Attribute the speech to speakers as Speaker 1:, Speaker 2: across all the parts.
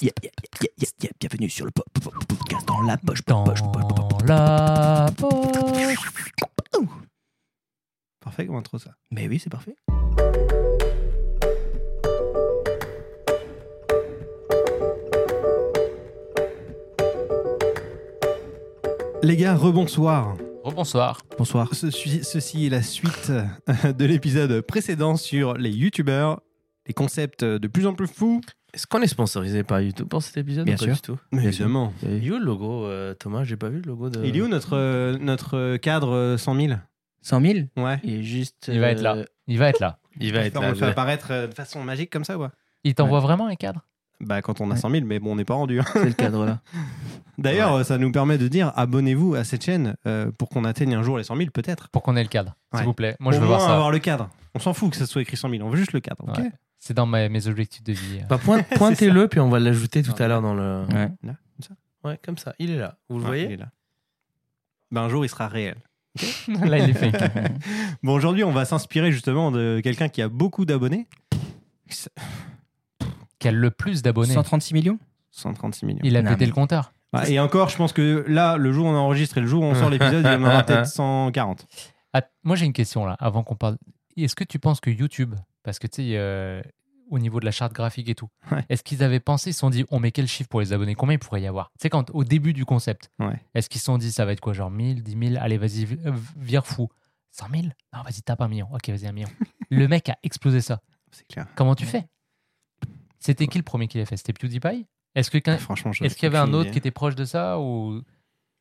Speaker 1: Yeah, yeah, yeah, yeah, yeah. Bienvenue sur le po- po- po- podcast dans la poche.
Speaker 2: Dans
Speaker 1: poche, poche, poche, poche.
Speaker 2: la poche.
Speaker 3: Parfait comme intro ça.
Speaker 1: Mais oui, c'est parfait.
Speaker 3: Les gars, rebonsoir.
Speaker 2: Rebonsoir.
Speaker 1: Bonsoir.
Speaker 3: Ceci, ceci est la suite euh, de l'épisode précédent sur les youtubeurs, les concepts de plus en plus fous.
Speaker 4: Est-ce qu'on est sponsorisé par YouTube pour cet épisode
Speaker 1: Bien
Speaker 4: ou pas
Speaker 1: sûr.
Speaker 4: du tout
Speaker 3: Mais
Speaker 1: Bien
Speaker 3: évidemment.
Speaker 4: Il est où le logo, euh, Thomas J'ai pas vu le logo de.
Speaker 3: Il est où notre, euh, notre cadre euh, 100 000
Speaker 1: 100 000
Speaker 3: Ouais.
Speaker 4: Il est juste.
Speaker 2: Il va être là.
Speaker 4: euh,
Speaker 2: Il va être là.
Speaker 4: Il va être
Speaker 3: on
Speaker 4: là.
Speaker 3: le fait apparaître euh, de façon magique comme ça, ouais.
Speaker 2: Il t'envoie vraiment un cadre?
Speaker 3: Bah quand on a
Speaker 1: Ouais.
Speaker 3: 100 000, mais bon, on n'est pas rendu. hein.
Speaker 1: C'est le cadre là.
Speaker 3: D'ailleurs,
Speaker 4: Ouais.
Speaker 3: euh, ça nous permet de dire abonnez-vous à cette chaîne euh, pour qu'on atteigne un jour les 100 000 peut-être.
Speaker 2: pour qu'on ait le cadre,
Speaker 3: Ouais.
Speaker 2: s'il vous plaît. Moi,
Speaker 3: Au
Speaker 2: je veux
Speaker 3: moins
Speaker 2: voir ça.
Speaker 3: avoir le cadre. On s'en fout que ça soit écrit 100 000, on veut juste le cadre. ok?
Speaker 2: Ouais. C'est dans mes, mes objectifs de vie.
Speaker 4: Bah, pointe- Pointez-le, puis on va l'ajouter tout à l'heure dans le.
Speaker 1: Ouais.
Speaker 3: Là, comme ça.
Speaker 4: Ouais, comme ça. Il est là. Vous le
Speaker 3: Ouais, il
Speaker 4: voyez
Speaker 3: est là. Ben, un jour, il sera réel.
Speaker 2: là, il est fake.
Speaker 3: Bon, aujourd'hui, on va s'inspirer justement de quelqu'un qui a beaucoup d'abonnés.
Speaker 2: Qui a le plus d'abonnés.
Speaker 1: 136 millions
Speaker 3: 136 millions.
Speaker 2: Il a
Speaker 1: Non,
Speaker 2: pété
Speaker 1: mais-
Speaker 2: le compteur.
Speaker 3: Ouais, et encore, je pense que là, le jour où on enregistre et le jour où on sort l'épisode, il y en aura peut-être 140.
Speaker 2: Ah, moi, j'ai une question là, avant qu'on parle. Est-ce que tu penses que YouTube, parce que tu sais, euh, au niveau de la charte graphique et tout,
Speaker 3: Ouais.
Speaker 2: est-ce qu'ils avaient pensé, ils se sont dit, on met quel chiffre pour les abonnés Combien il pourrait y avoir? Tu sais, quand au début du concept,
Speaker 3: Ouais.
Speaker 2: est-ce qu'ils se sont dit, ça va être quoi Genre 1000, 10 000 Allez, vas-y, euh, vire fou. 100 000 Non, vas-y, tape un million. Ok, vas-y, un million. le mec a explosé ça.
Speaker 3: C'est clair.
Speaker 2: Comment tu fais? C'était qui le premier qui l'a fait? C'était PewDiePie Est-ce que qu'un-
Speaker 3: Franchement, je-
Speaker 2: est-ce qu'il y avait un autre
Speaker 3: idée.
Speaker 2: qui était proche de ça ou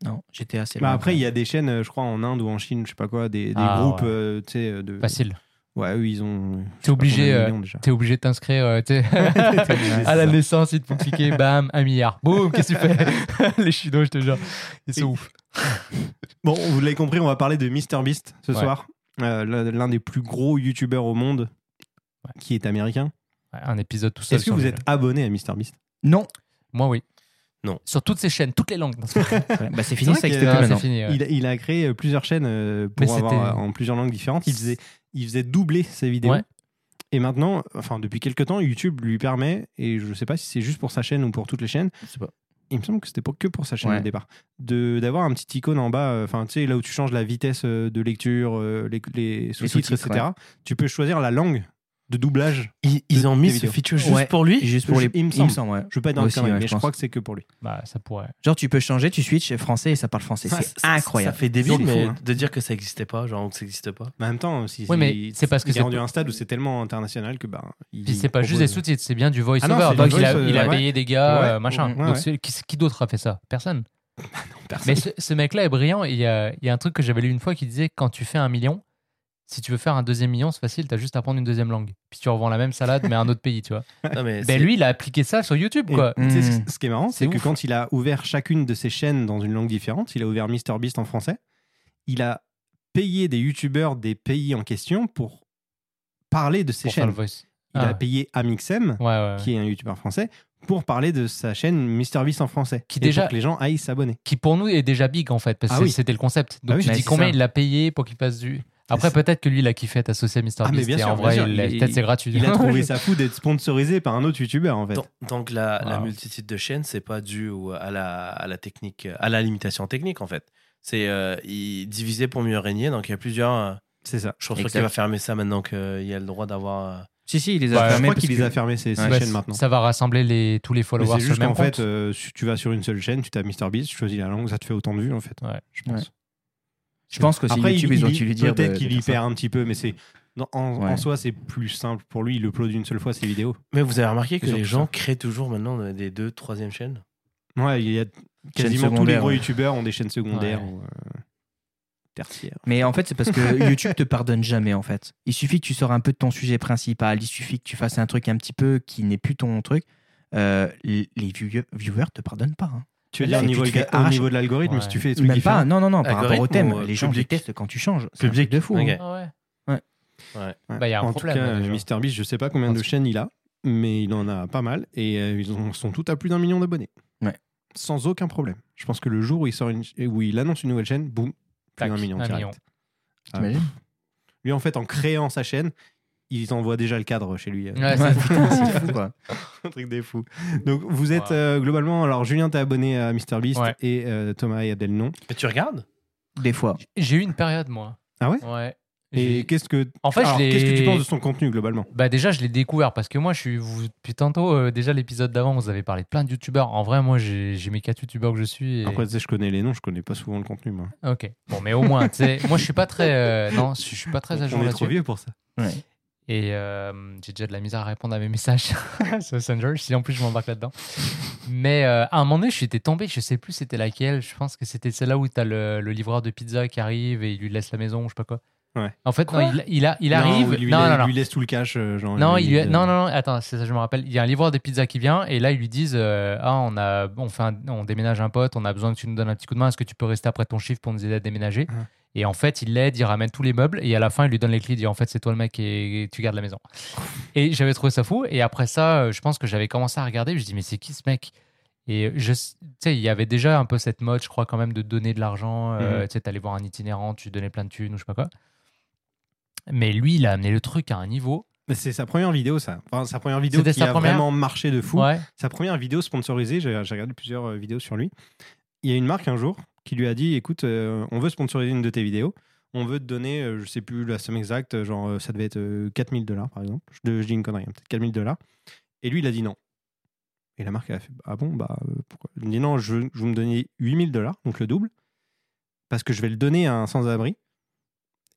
Speaker 1: Non, j'étais assez
Speaker 3: Bah après, il y a des chaînes, euh, je crois, en Inde ou en Chine, je sais pas quoi, des, des
Speaker 2: Ah,
Speaker 3: groupes,
Speaker 2: ouais.
Speaker 3: euh, tu sais, de.
Speaker 2: facile
Speaker 3: Ouais, eux, ils ont.
Speaker 2: T'es obligé, euh. T'es obligé de t'inscrire euh, à la naissance, ils te font cliquer, bam, un milliard. Boum, qu'est-ce que tu fais? Les Chinois, je te jure, ils sont
Speaker 3: Et-
Speaker 2: ouf.
Speaker 3: Bon, vous l'avez compris, on va parler de MrBeast ce
Speaker 2: Ouais.
Speaker 3: soir. Euh, l'un des plus gros youtubeurs au monde
Speaker 2: Ouais.
Speaker 3: qui est américain.
Speaker 2: Ouais, un épisode tout seul.
Speaker 3: Est-ce que vous êtes abonné à MrBeast
Speaker 1: Non.
Speaker 2: Moi, oui.
Speaker 4: Non.
Speaker 2: Sur toutes ces chaînes, toutes les langues.
Speaker 1: Bah c'est fini, ça existe
Speaker 2: Ah, c'est
Speaker 1: maintenant.
Speaker 2: fini. ouais.
Speaker 3: il, a- il a créé euh, plusieurs chaînes euh,
Speaker 2: Mais
Speaker 3: pour avoir euh, en plusieurs langues différentes. Il faisait, il faisait doubler ses vidéos.
Speaker 2: Ouais.
Speaker 3: Et maintenant, enfin depuis quelques temps, YouTube lui permet, et je sais pas si c'est juste pour sa chaîne ou pour toutes les chaînes,
Speaker 1: Je sais pas.
Speaker 3: il me semble que c'était pas que pour sa chaîne
Speaker 1: Ouais.
Speaker 3: au départ, d'avoir un petit icône en bas, euh, enfin tu sais là où tu changes la vitesse euh, de lecture, euh, les, les sous-titres,
Speaker 1: sous-titres,
Speaker 3: etc. Tu peux choisir la langue de doublage.
Speaker 4: Ils, ils ont mis ce
Speaker 3: vidéos.
Speaker 4: feature juste
Speaker 1: Ouais.
Speaker 4: pour lui
Speaker 1: Juste pour
Speaker 3: Je-
Speaker 1: les.
Speaker 3: il me
Speaker 1: Il me
Speaker 3: semble.
Speaker 1: semble, ouais.
Speaker 3: Je veux pas être dans le
Speaker 1: ouais,
Speaker 3: mais
Speaker 1: je
Speaker 3: je
Speaker 1: pense.
Speaker 3: crois que c'est que pour lui.
Speaker 2: Bah, ça pourrait.
Speaker 1: Genre, tu peux changer, tu switches français et ça parle français.
Speaker 4: Ça-
Speaker 1: C'est incroyable.
Speaker 4: Ça fait débile,
Speaker 3: fou,
Speaker 4: mais
Speaker 3: hein.
Speaker 4: de dire que ça n'existait pas, genre que ça n'existe pas.
Speaker 3: Mais en même temps, si,
Speaker 2: Oui, mais c'est parce que
Speaker 3: il
Speaker 2: c'est
Speaker 3: est rendu un stade où c'est tellement international que bah. il
Speaker 2: Puis c'est pas juste des sous-titres, c'est bien du
Speaker 3: Ah non,
Speaker 2: voice-over.
Speaker 3: c'est
Speaker 2: Donc il a, payé des gars, euh, machin. Donc qui, d'autre a fait ça? Personne.
Speaker 3: Personne.
Speaker 2: Mais ce, mec-là est brillant. et Il y a, il y a un truc que j'avais lu une fois qui disait quand tu fais un million, si tu veux faire un deuxième million, c'est facile, t'as juste à prendre une deuxième langue. Puis tu revends la même salade, mais à un autre pays, tu vois.
Speaker 4: Non, mais
Speaker 2: Ben lui, il a appliqué ça sur YouTube,
Speaker 3: Et
Speaker 2: quoi.
Speaker 3: tu sais, ce-
Speaker 1: Mm.
Speaker 3: ce qui est marrant, c'est que quand il a ouvert chacune de ses chaînes dans une langue différente, il a ouvert MrBeast en français, il a payé des youtubeurs des pays en question pour parler de ses
Speaker 2: Pour faire le
Speaker 3: chaînes.
Speaker 2: voice.
Speaker 3: Il
Speaker 2: Ah.
Speaker 3: a payé Amixem,
Speaker 2: Ouais, ouais. ouais.
Speaker 3: qui est un youtubeur français, pour parler de sa chaîne MrBeast en français.
Speaker 2: Qui
Speaker 3: Et
Speaker 2: déjà-
Speaker 3: pour que les gens aillent s'abonner.
Speaker 2: qui pour nous est déjà big en fait, parce que
Speaker 3: Ah oui.
Speaker 2: c'était le concept. Donc
Speaker 3: Ah oui,
Speaker 2: tu
Speaker 3: mais
Speaker 2: dis combien
Speaker 3: ça.
Speaker 2: il l'a payé pour qu'il fasse du. Après, peut-être que lui, il a kiffé être associé à MrBeast.
Speaker 3: Ah, mais bien
Speaker 2: et
Speaker 3: sûr,
Speaker 2: en vrai, peut-être c'est gratuit.
Speaker 3: Il a trouvé ça fou d'être sponsorisé par un autre youtubeur en fait.
Speaker 4: Donc, donc la, multitude de chaînes, c'est pas dû à la, à la technique, à la limitation technique en fait. C'est euh, divisé pour mieux régner. Donc il y a plusieurs. euh,
Speaker 3: C'est ça.
Speaker 4: je pense qu'il va fermer ça maintenant qu'il y a le droit d'avoir. euh,
Speaker 1: Si, si, il les a
Speaker 2: Ouais, je
Speaker 3: Je
Speaker 1: fermés.
Speaker 3: crois qu'il les a fermés ces,
Speaker 1: Ouais,
Speaker 2: Bah,
Speaker 3: chaînes maintenant.
Speaker 2: Ça va rassembler les, tous les followers
Speaker 3: c'est
Speaker 2: sur
Speaker 3: juste
Speaker 2: le même
Speaker 3: qu'en fait,
Speaker 2: compte.
Speaker 3: euh, si tu vas sur une seule chaîne, tu tapes MrBeast, tu choisis la langue, ça te fait autant de vues en fait.
Speaker 2: Ouais.
Speaker 3: Je pense.
Speaker 1: Ouais. Je pense que si
Speaker 3: Après,
Speaker 1: YouTube,
Speaker 3: il,
Speaker 1: ils ont
Speaker 3: il-
Speaker 1: dû lui dire.
Speaker 3: Peut-être qu'il y perd un petit peu, mais c'est non, en,
Speaker 1: Ouais.
Speaker 3: en soi, c'est plus simple pour lui. Il upload une seule fois ses vidéos.
Speaker 4: Mais vous avez remarqué que
Speaker 3: C'est
Speaker 4: les gens
Speaker 3: ça.
Speaker 4: créent toujours maintenant des deux, troisième chaînes?
Speaker 3: Ouais, il y a quasiment tous les gros
Speaker 1: ouais.
Speaker 3: youtubeurs ont des chaînes secondaires
Speaker 2: Ouais.
Speaker 3: ou euh, tertiaires.
Speaker 1: Mais en fait, c'est parce que YouTube te pardonne jamais, en fait. Il suffit que tu sors un peu de ton sujet principal, il suffit que tu fasses un truc un petit peu qui n'est plus ton truc. Euh, les les view- viewers te pardonnent pas. hein.
Speaker 3: Tu veux dire au niveau, au de l'algorithme,
Speaker 2: Ouais.
Speaker 3: si tu fais des trucs
Speaker 1: Même pas, non, non, non, par rapport au thème. les gens
Speaker 4: public
Speaker 1: détestent quand tu changes. C'est
Speaker 4: Public.
Speaker 1: de fou. hein.
Speaker 4: Ok.
Speaker 2: Ah ouais.
Speaker 4: Ouais.
Speaker 2: Bah, il y a un
Speaker 3: en
Speaker 2: problème,
Speaker 3: tout cas. MrBeast, je sais pas combien de chaînes il a, mais il en a pas mal et euh, ils en sont tous à plus d'un million d'abonnés.
Speaker 1: Ouais.
Speaker 3: Sans aucun problème. Je pense que le jour où il sort une, où il annonce une nouvelle chaîne, boum, plus d'un million
Speaker 2: un
Speaker 3: direct.
Speaker 2: million.
Speaker 3: Ah,
Speaker 1: T'imagines
Speaker 3: Lui, en fait, en créant sa chaîne, ils envoient déjà le cadre chez lui.
Speaker 2: Ouais,
Speaker 1: Ouais,
Speaker 2: c'est-
Speaker 1: fou, quoi.
Speaker 3: un truc des fous. Donc vous êtes euh, globalement, alors Julien t'es abonné à MrBeast
Speaker 2: Ouais.
Speaker 3: et euh, Thomas et Abdel non.
Speaker 4: Et tu regardes?
Speaker 1: Des fois.
Speaker 2: J'ai eu une période, moi.
Speaker 3: Ah ouais?
Speaker 2: Ouais.
Speaker 3: Et qu'est-ce que
Speaker 2: En fait,
Speaker 3: qu'est-ce que tu penses de son contenu globalement?
Speaker 2: Bah déjà, je l'ai découvert parce que moi, je suis. Vous, depuis tantôt, euh, déjà l'épisode d'avant, vous avez parlé de plein de youtubeurs. En vrai, moi, j'ai j'ai mes quatre youtubeurs que je suis. et-
Speaker 3: Après tu sais, je connais les noms, je connais pas souvent le contenu moi.
Speaker 2: Ok. Bon, mais au moins, tu sais, moi, je suis pas très. euh, non, je suis pas très à jour
Speaker 3: On est
Speaker 2: là-dessus.
Speaker 3: trop vieux pour ça.
Speaker 1: Ouais.
Speaker 2: Et euh, j'ai déjà de la misère à répondre à mes messages sur Messenger, si en plus je m'embarque là-dedans. Mais euh, à un moment donné, je suis tombé, je sais plus c'était laquelle, je pense que c'était celle-là où tu as le, le livreur de pizza qui arrive et il lui laisse la maison, je sais pas quoi.
Speaker 3: Ouais.
Speaker 2: En fait, non, il, il, a, il
Speaker 3: Non,
Speaker 2: arrive.
Speaker 3: il lui,
Speaker 2: non,
Speaker 3: il
Speaker 2: non, non.
Speaker 3: lui laisse tout le cash. euh, genre,
Speaker 2: Non,
Speaker 3: lui-
Speaker 2: il lui-
Speaker 3: euh,
Speaker 2: non, non, non, attends, c'est ça, je me rappelle. Il y a un livreur de pizza qui vient et là, ils lui disent euh, Ah, on, a, on, fait un- on déménage un pote, on a besoin que tu nous donnes un petit coup de main. Est-ce que tu peux rester après ton chiffre pour nous aider à déménager?
Speaker 3: Ouais.
Speaker 2: Et en fait, il l'aide, il ramène tous les meubles et à la fin, il lui donne les clés. Il dit En fait, c'est toi le mec et tu gardes la maison. Et j'avais trouvé ça fou. Et après ça, euh, je pense que j'avais commencé à regarder. Je me dis Mais c'est qui ce mec? Et je, sais, il y avait déjà un peu cette mode, je crois, quand même, de donner de l'argent. euh,
Speaker 3: Mhm.
Speaker 2: Tu sais, t'allais voir un itinérant, tu donnais plein de thunes ou je sais pas quoi. Mais lui, il a amené le truc à un niveau.
Speaker 3: C'est sa première vidéo ça. Enfin, sa première vidéo qui
Speaker 2: sa
Speaker 3: a
Speaker 2: première
Speaker 3: vraiment marché de fou.
Speaker 2: Ouais.
Speaker 3: Sa première vidéo sponsorisée, j'ai j'ai regardé plusieurs euh, vidéos sur lui. Il y a une marque un jour qui lui a dit écoute, euh, on veut sponsoriser une de tes vidéos. On veut te donner, euh, je sais plus la somme exacte, genre euh, ça devait être euh, 4000 dollars par exemple. Je, je dis une connerie, hein, peut-être 4000 dollars. Et lui, il a dit non. Et la marque a fait ah bon, bah euh, pourquoi? Il dit non, je, veux- je veux me donner 8000 dollars, donc le double, parce que je vais le donner à un sans-abri.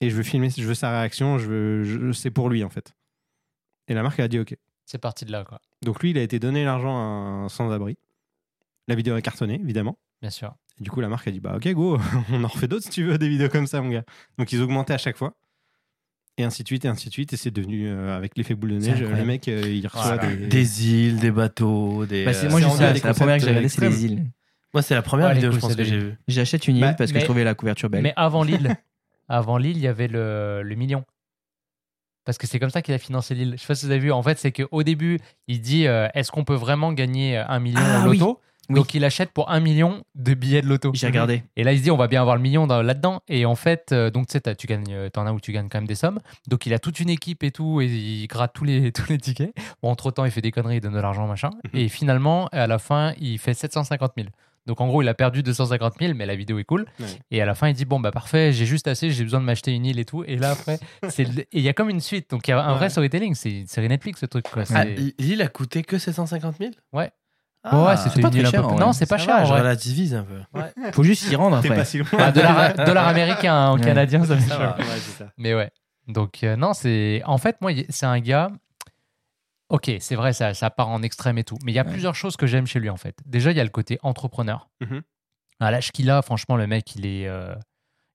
Speaker 3: Et je veux filmer, je veux sa réaction, je veux, je- c'est pour lui en fait. Et la marque a dit ok.
Speaker 2: C'est parti de là, quoi.
Speaker 3: Donc lui, il a été donné l'argent à un sans-abri. La vidéo a cartonné, évidemment.
Speaker 2: Bien sûr.
Speaker 3: Et du coup, la marque a dit bah ok go, on en refait d'autres si tu veux des vidéos comme ça, mon gars. Donc ils augmentaient à chaque fois. Et ainsi de suite, et ainsi de suite. Et c'est devenu, euh, avec l'effet boule de neige, le
Speaker 1: incroyable.
Speaker 3: mec, euh, il reçoit
Speaker 2: Voilà.
Speaker 3: des...
Speaker 4: Des îles, des bateaux, des.
Speaker 1: Bah, c'est-
Speaker 4: euh,
Speaker 1: moi,
Speaker 3: c'est à des
Speaker 1: la première que j'ai regardée, c'est les
Speaker 3: extrêmes.
Speaker 1: îles.
Speaker 4: Moi, c'est la première
Speaker 2: Ouais,
Speaker 4: vidéo, je pense, que j'ai
Speaker 2: des-
Speaker 4: vue.
Speaker 1: J'achète une île
Speaker 2: Mais-
Speaker 1: parce que
Speaker 2: mais-
Speaker 1: je trouvais la couverture belle.
Speaker 2: Mais avant Lille, avant Lille, il y avait le, le million. Parce que c'est comme ça qu'il a financé Lille. Je sais pas si vous avez vu. En fait, c'est qu'au début, il dit euh, est-ce qu'on peut vraiment gagner un million
Speaker 1: Ah,
Speaker 2: au
Speaker 1: oui. Oui.
Speaker 2: Donc il achète pour un million de billets de loto.
Speaker 1: J'ai regardé.
Speaker 2: Et là, il se dit on va bien avoir le million dans- là-dedans. Et en fait, euh, donc tu sais, t'as- tu gagnes, euh, t'en as où tu gagnes quand même des sommes. Donc il a toute une équipe et tout, et il gratte tous les, tous les tickets. Bon, entre temps, il fait des conneries, il donne de l'argent, machin.
Speaker 3: Mhm.
Speaker 2: Et finalement, à la fin, il fait 750 000. Donc en gros, il a perdu 250 000, mais la vidéo est cool.
Speaker 3: Ouais.
Speaker 2: Et à la fin, il dit bon bah parfait, j'ai juste assez, j'ai besoin de m'acheter une île et tout. Et là après, c'est le- et il y a comme une suite. Donc il y a un vrai
Speaker 3: Ouais.
Speaker 2: storytelling. C'est une série Netflix ce truc. Quoi.
Speaker 4: Ah,
Speaker 2: C'est-
Speaker 4: a coûté que 750 000
Speaker 2: Ouais.
Speaker 4: Ah,
Speaker 2: ouais,
Speaker 1: c'est pas très cher,
Speaker 2: peu-
Speaker 1: en.
Speaker 2: Non, c'est pas
Speaker 4: ça
Speaker 2: cher.
Speaker 4: va,
Speaker 2: en
Speaker 4: Je relativise un peu.
Speaker 1: Faut juste s'y rendre après.
Speaker 3: pas si loin.
Speaker 2: Ah, dollar, dollar américain en
Speaker 1: Ouais.
Speaker 2: canadien, ça fait cher.
Speaker 3: ça.
Speaker 2: Mais ouais. Donc, euh, non, c'est. En fait, moi, c'est un gars. Ok, c'est vrai, ça, ça part en extrême et tout. Mais il y a
Speaker 1: Ouais.
Speaker 2: plusieurs choses que j'aime chez lui, en fait. Déjà, il y a le côté entrepreneur.
Speaker 3: Mhm.
Speaker 2: À l'âge qu'il a, franchement, le mec, il est. euh,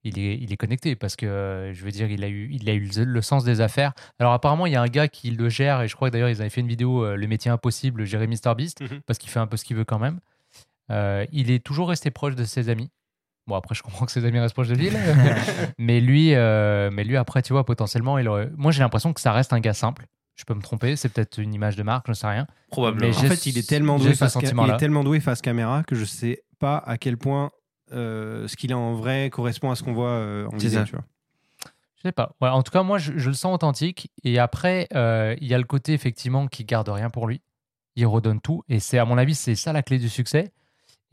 Speaker 2: Il est, il est connecté parce que euh, je veux dire, il a eu, il a eu le, sens des affaires. Alors, apparemment, il y a un gars qui le gère et je crois que d'ailleurs, ils avaient fait une vidéo, euh, Le métier impossible, gérer MrBeast,
Speaker 3: Mhm.
Speaker 2: parce qu'il fait un peu ce qu'il veut quand même. Euh, il est toujours resté proche de ses amis. Bon, après, je comprends que ses amis restent proches de lui, mais, lui euh, mais lui, après, tu vois, potentiellement, il aurait... moi, j'ai l'impression que ça reste un gars simple. Je peux me tromper, c'est peut-être une image de marque, je ne sais rien.
Speaker 4: Probablement.
Speaker 2: Mais
Speaker 3: En
Speaker 2: j'ai-
Speaker 3: fait, il est tellement doué
Speaker 2: ce
Speaker 3: face, il est tellement doué face caméra que je sais pas à quel point ce qu'il est en vrai correspond à ce qu'on voit euh, en vidéo.
Speaker 1: ça.
Speaker 3: Tu vois.
Speaker 2: Je sais pas. Ouais, en tout cas, moi, je, je le sens authentique. Et après, euh, il y a le côté, effectivement, qui garde rien pour lui. Il redonne tout. Et c'est, à mon avis, c'est ça la clé du succès.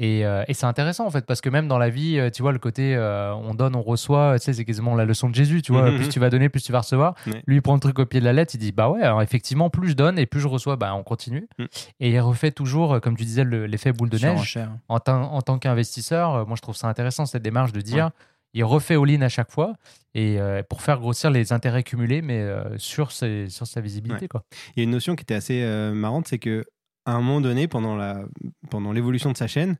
Speaker 2: Et, euh, et c'est intéressant, en fait, parce que même dans la vie, euh, tu vois, le côté euh, on donne, on reçoit, tu sais, c'est quasiment la leçon de Jésus, tu vois.
Speaker 3: Mhm.
Speaker 2: Plus tu vas donner, plus tu vas recevoir. Lui, il prend le truc au pied de la lettre, il dit, bah ouais, alors effectivement, plus je donne et plus je reçois, bah on continue.
Speaker 3: Mhm.
Speaker 2: Et il refait toujours, comme tu disais, le- l'effet boule de neige
Speaker 1: Surenchère.
Speaker 2: en, tant- en tant qu'investisseur, euh, moi je trouve ça intéressant cette démarche de dire il refait all-in à chaque fois et euh, pour faire grossir les intérêts cumulés, mais euh, sur, ses- sur sa visibilité. Quoi.
Speaker 3: Il y a une notion qui était assez euh, marrante, c'est que à un moment donné, pendant la pendant l'évolution de sa chaîne,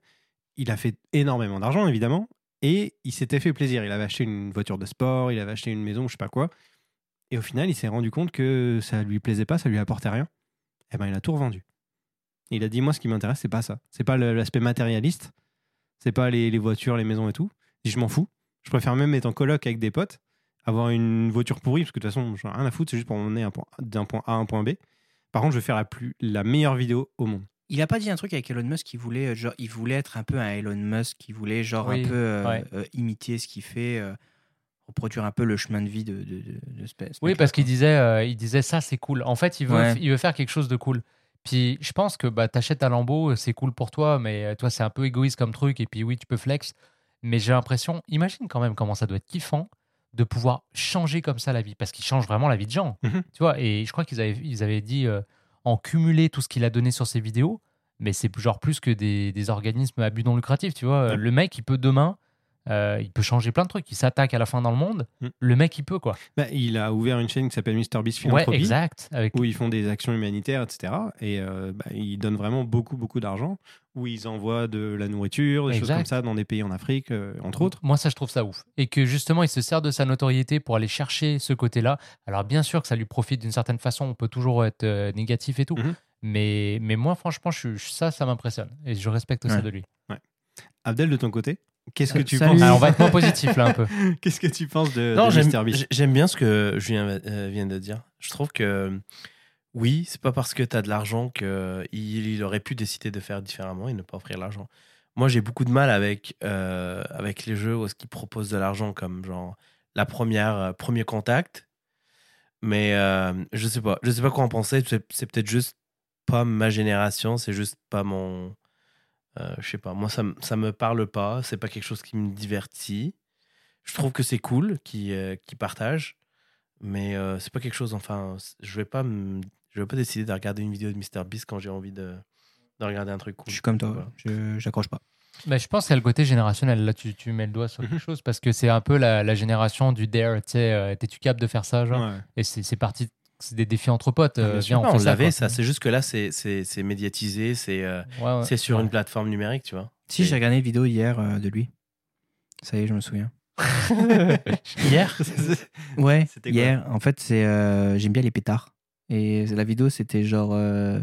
Speaker 3: il a fait énormément d'argent évidemment et il s'était fait plaisir. Il avait acheté une voiture de sport, il avait acheté une maison, je sais pas quoi. Et au final, il s'est rendu compte que ça lui plaisait pas, ça lui apportait rien. Et ben, il a tout revendu. Il a dit moi, ce qui m'intéresse, c'est pas ça. C'est pas l'aspect matérialiste. C'est pas les, voitures, les maisons et tout. Je m'en fous. Je préfère même être en coloc avec des potes, avoir une voiture pourrie, parce que de toute façon, j'en ai rien à foutre, c'est juste pour m'emmener d'un point A à un point B. Par contre, je vais faire la, plus, la meilleure vidéo au monde.
Speaker 1: Il a pas dit un truc avec Elon Musk qui voulait, euh, genre, il voulait être un peu un Elon Musk, qui voulait genre
Speaker 2: Oui,
Speaker 1: un peu euh,
Speaker 2: ouais.
Speaker 1: euh, imiter ce qu'il fait, euh, reproduire un peu le chemin de vie de, de, de, de ce- ce
Speaker 2: Oui, parce qu'il disait, euh, il disait ça, c'est cool. En fait, il veut,
Speaker 1: Ouais.
Speaker 2: il veut faire quelque chose de cool. Puis je pense que bah, t'achètes un Lambo, c'est cool pour toi, mais toi, c'est un peu égoïste comme truc. Et puis oui, tu peux flex. Mais j'ai l'impression, imagine quand même comment ça doit être kiffant de pouvoir changer comme ça la vie. Parce qu'il change vraiment la vie de gens.
Speaker 3: Mhm.
Speaker 2: Tu vois, et je crois qu'ils avaient, ils avaient dit euh, en cumuler tout ce qu'il a donné sur ses vidéos, mais c'est genre plus que des, des organismes à but non lucratif. Tu vois,
Speaker 3: Ouais.
Speaker 2: le mec, il peut demain. Euh, il peut changer plein de trucs. Il s'attaque à la fin dans le monde.
Speaker 3: Mhm.
Speaker 2: Le mec, il peut quoi.
Speaker 3: Bah, il a ouvert une chaîne qui s'appelle MrBeast
Speaker 2: Ouais,
Speaker 3: Philanthropy.
Speaker 2: exact. Avec
Speaker 3: où ils font des actions humanitaires, etc. Et euh, bah, ils donnent vraiment beaucoup, beaucoup d'argent, où ils envoient de la nourriture, des choses comme ça, dans des pays en Afrique, euh, entre autres.
Speaker 2: Moi, ça, je trouve ça ouf. Et que justement, il se sert de sa notoriété pour aller chercher ce côté-là. Alors, bien sûr que ça lui profite d'une certaine façon. On peut toujours être euh, négatif et tout.
Speaker 3: Mhm.
Speaker 2: mais, mais moi, franchement, je, ça, ça m'impressionne. Et je respecte ça
Speaker 1: Ouais.
Speaker 2: de lui.
Speaker 3: Abdel, de ton côté, qu'est-ce que tu
Speaker 1: salut.
Speaker 3: penses
Speaker 2: Alors, on va être moins positif là un peu.
Speaker 3: Qu'est-ce que tu penses de,
Speaker 4: Non,
Speaker 3: de
Speaker 4: j'aime j'aime bien ce que Julien euh, vient de dire. Je trouve que oui, c'est pas parce que tu as de l'argent qu'il il aurait pu décider de faire différemment et ne pas offrir l'argent. Moi, j'ai beaucoup de mal avec, euh, avec les jeux où qu'ils proposent de l'argent comme genre la première euh, premier contact. Mais euh, je sais pas, je sais pas quoi en penser. C'est c'est peut-être juste pas ma génération, c'est juste pas mon. Euh, je sais pas, moi ça, ça me parle pas, c'est pas quelque chose qui me divertit. Je trouve que c'est cool qu'ils euh, qu'ils partagent, mais euh, c'est pas quelque chose. Enfin, je vais pas, me- je vais pas décider de regarder une vidéo de MrBeast quand j'ai envie de, de regarder un truc cool.
Speaker 1: Je suis comme toi,
Speaker 4: Voilà.
Speaker 1: je j'accroche pas.
Speaker 2: Mais je pense qu'il y a le côté générationnel. Là, tu, tu mets le doigt sur quelque chose parce que c'est un peu la, la génération du dare. Tu sais, euh, t'es-tu capable de faire ça genre?
Speaker 3: Ouais.
Speaker 2: Et c'est c'est parti. C'est des défis entre potes.
Speaker 3: Ah, bien
Speaker 2: euh, viens, on
Speaker 4: on l'avait ça. C'est juste que là, c'est c'est- c'est médiatisé, c'est euh,
Speaker 2: Ouais, ouais.
Speaker 4: c'est sur
Speaker 2: Ouais.
Speaker 4: une plateforme numérique, tu vois.
Speaker 1: Si, j'ai regardé une vidéo hier euh, de lui. Ça y est, je me souviens.
Speaker 2: Hier?
Speaker 1: Ouais,
Speaker 3: C'était quoi?
Speaker 1: hier. En fait, c'est euh, j'aime bien les pétards. Et la vidéo, c'était genre. euh,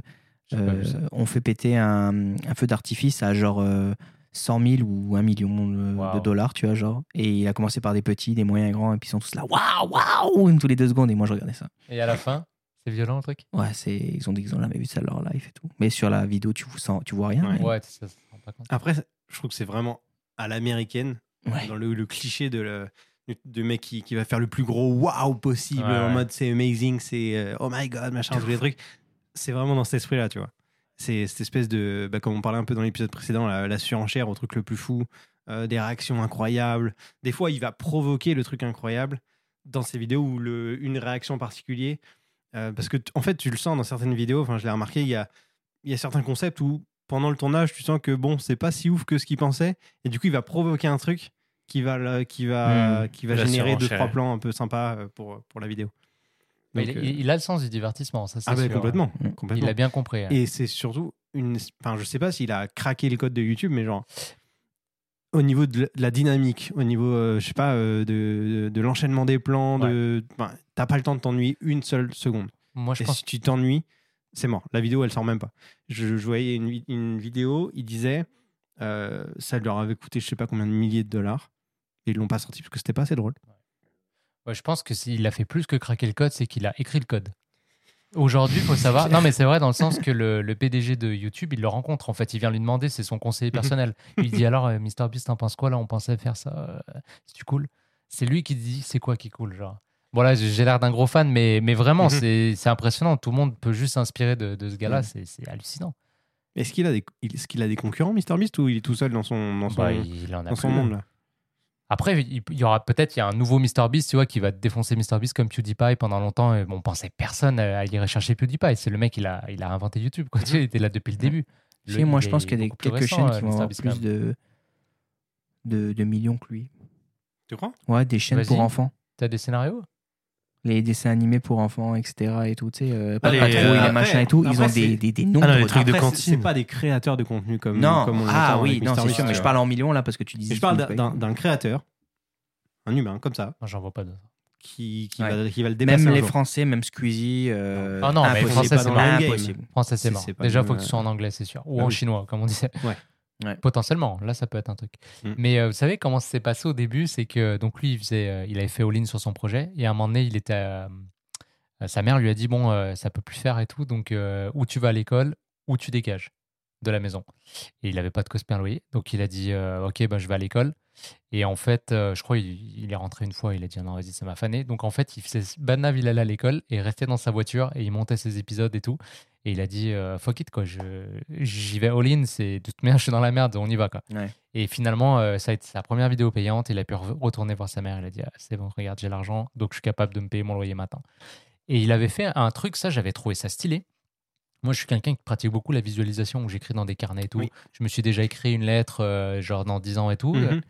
Speaker 1: euh, on fait péter un, un feu d'artifice à genre euh, 100 000 ou 1 million de,
Speaker 2: Wow.
Speaker 1: de dollars, tu vois, genre. Et il a commencé par des petits, des moyens, grands, et puis ils sont tous là, waouh, waouh, tous les deux secondes. Et moi, je regardais ça.
Speaker 2: Et à la fin, c'est violent le truc?
Speaker 1: Ouais, c'est, ils ont dit qu'ils ont jamais vu ça de leur life et tout. Mais sur la vidéo, tu, vous sens, tu vois rien.
Speaker 3: Ouais.
Speaker 1: mais-
Speaker 2: Ouais, ça se rend pas compte.
Speaker 3: Après, je trouve que c'est vraiment à l'américaine,
Speaker 1: Ouais.
Speaker 3: dans le, le cliché de le de mec qui, qui va faire le plus gros waouh possible
Speaker 2: Ouais,
Speaker 3: en mode c'est amazing, c'est euh, oh my god, machin, tous les trucs. C'est vraiment dans cet esprit-là, tu vois. C'est cette espèce de, bah, comme on parlait un peu dans l'épisode précédent, la, la surenchère au truc le plus fou, euh, des réactions incroyables. Des fois, il va provoquer le truc incroyable dans ces vidéos ou le, une réaction en particulier. Euh, parce que, en fait, tu le sens dans certaines vidéos, enfin, je l'ai remarqué, il y a, il y a certains concepts où pendant le tournage, tu sens que bon, c'est pas si ouf que ce qu'il pensait. Et du coup, il va provoquer un truc qui va, qui va,
Speaker 1: Hmm.
Speaker 3: qui va générer deux, trois plans un peu sympas euh, pour, pour la vidéo.
Speaker 2: Mais
Speaker 3: Donc,
Speaker 2: il,
Speaker 3: euh,
Speaker 2: il- a le sens du divertissement, ça c'est
Speaker 3: ah, bah,
Speaker 2: sûr.
Speaker 3: complètement.
Speaker 1: Mm.
Speaker 3: complètement.
Speaker 2: Il a bien compris. hein.
Speaker 3: Et c'est surtout une. Enfin, je sais pas s'il a craqué le code de YouTube, mais genre. Au niveau de la- de la dynamique, au niveau, euh, je sais pas, euh, de, de, de l'enchaînement des plans, de. enfin, T'as pas le temps de t'ennuyer une seule seconde.
Speaker 2: Moi, je
Speaker 3: Et
Speaker 2: pense
Speaker 3: si tu t'ennuies, c'est mort. La vidéo, elle sort même pas. Je, je voyais une, vi- une vidéo, il disait, euh, ça leur avait coûté je sais pas combien de milliers de dollars. Et ils l'ont pas sorti parce que c'était pas assez drôle.
Speaker 2: Ouais, je pense que s'il a fait plus que craquer le code, c'est qu'il a écrit le code. Aujourd'hui, il faut savoir. Non, mais c'est vrai dans le sens que le, le PDG de YouTube, il le rencontre. En fait, il vient lui demander, c'est son conseiller personnel. Il dit alors, euh, MrBeast, t'en penses quoi là? On pensait faire ça. euh, C'est cool? C'est lui qui dit c'est quoi qui est cool, genre? Bon là, j'ai l'air d'un gros fan, mais, mais vraiment,
Speaker 3: Mhm.
Speaker 2: c'est c'est impressionnant. Tout le monde peut juste s'inspirer de, de ce gars-là.
Speaker 3: Mhm.
Speaker 2: C'est c'est hallucinant.
Speaker 3: Est-ce qu'il a, des- est-ce qu'il a des concurrents, MrBeast, ou il est tout seul dans son, dans son,
Speaker 2: Bah, il en a
Speaker 3: dans son monde là?
Speaker 2: Après, il y aura peut-être il y a un nouveau MrBeast, tu vois, qui va défoncer MrBeast comme PewDiePie pendant longtemps. Et bon, on pensait personne à aller chercher PewDiePie. C'est le mec, il a, il a inventé YouTube. Quoi. Sais, il était là depuis le début. Le-
Speaker 1: sais, moi, je pense qu'il y a des, quelques
Speaker 2: récent,
Speaker 1: chaînes
Speaker 2: euh,
Speaker 1: qui vont avoir plus de, de, de millions que lui.
Speaker 3: Tu crois?
Speaker 1: Ouais, des chaînes pour enfants.
Speaker 2: T'as des scénarios?
Speaker 1: Les dessins animés pour enfants, etc. Et tout, tu sais, euh, pas
Speaker 4: Ah, les-
Speaker 1: Patrouille,
Speaker 4: euh,
Speaker 1: les
Speaker 3: après-
Speaker 1: machins et tout. Ils ont des, des, des nombres.
Speaker 4: Ah non, les trucs de cantine.
Speaker 3: C'est pas des créateurs de contenu comme,
Speaker 1: non,
Speaker 3: comme on
Speaker 1: ah oui, non, c'est sûr, mais je parle en millions là parce que tu dis.
Speaker 3: Mais je parle d'un- créateur, un humain comme ça,
Speaker 2: J'en vois pas d'autres.
Speaker 3: qui, qui,
Speaker 1: Ouais.
Speaker 3: va, qui va le dépasser.
Speaker 1: Même les
Speaker 3: jour.
Speaker 1: Français, même Squeezie. euh,
Speaker 2: Ah non, mais français, c'est mort. Français, c'est mort. Déjà,
Speaker 3: le
Speaker 2: faut que ce soit en anglais, c'est sûr. Ou
Speaker 3: Ah
Speaker 2: en
Speaker 3: oui.
Speaker 2: chinois, comme on disait.
Speaker 3: Ouais.
Speaker 1: Ouais.
Speaker 2: Potentiellement, là, ça peut être un truc.
Speaker 3: Mm.
Speaker 2: Mais euh, vous savez comment ça s'est passé au début C'est que donc lui, il, faisait, euh, il avait fait all-in sur son projet. Et à un moment donné, il était. euh, euh, sa mère lui a dit Bon, euh, ça peut plus faire et tout. Donc, euh, ou tu vas à l'école, ou tu dégages de la maison. Et il n'avait pas de payer un loyer. Donc, il a dit euh, Ok, ben, je vais à l'école. Et en fait, euh, je crois il, il est rentré une fois, il a dit non, vas-y, ça m'a fané. Donc en fait, il faisait Banav, il allait à l'école et restait dans sa voiture et il montait ses épisodes et tout. Et il a dit euh, fuck it, quoi, j'y vais all-in, c'est de toute manière, je suis dans la merde, on y va, quoi.
Speaker 1: Ouais.
Speaker 2: Et finalement, euh, ça a été sa première vidéo payante. Il a pu re- retourner voir sa mère. Il a dit ah, C'est bon, regarde, j'ai l'argent, donc je suis capable de me payer mon loyer matin. Et il avait fait un truc, ça, j'avais trouvé ça stylé. Moi, je suis quelqu'un qui pratique beaucoup la visualisation, où j'écris dans des carnets et tout.
Speaker 3: Oui.
Speaker 2: Je me suis déjà écrit une lettre, euh, genre dans 10 ans et tout.
Speaker 3: Mhm.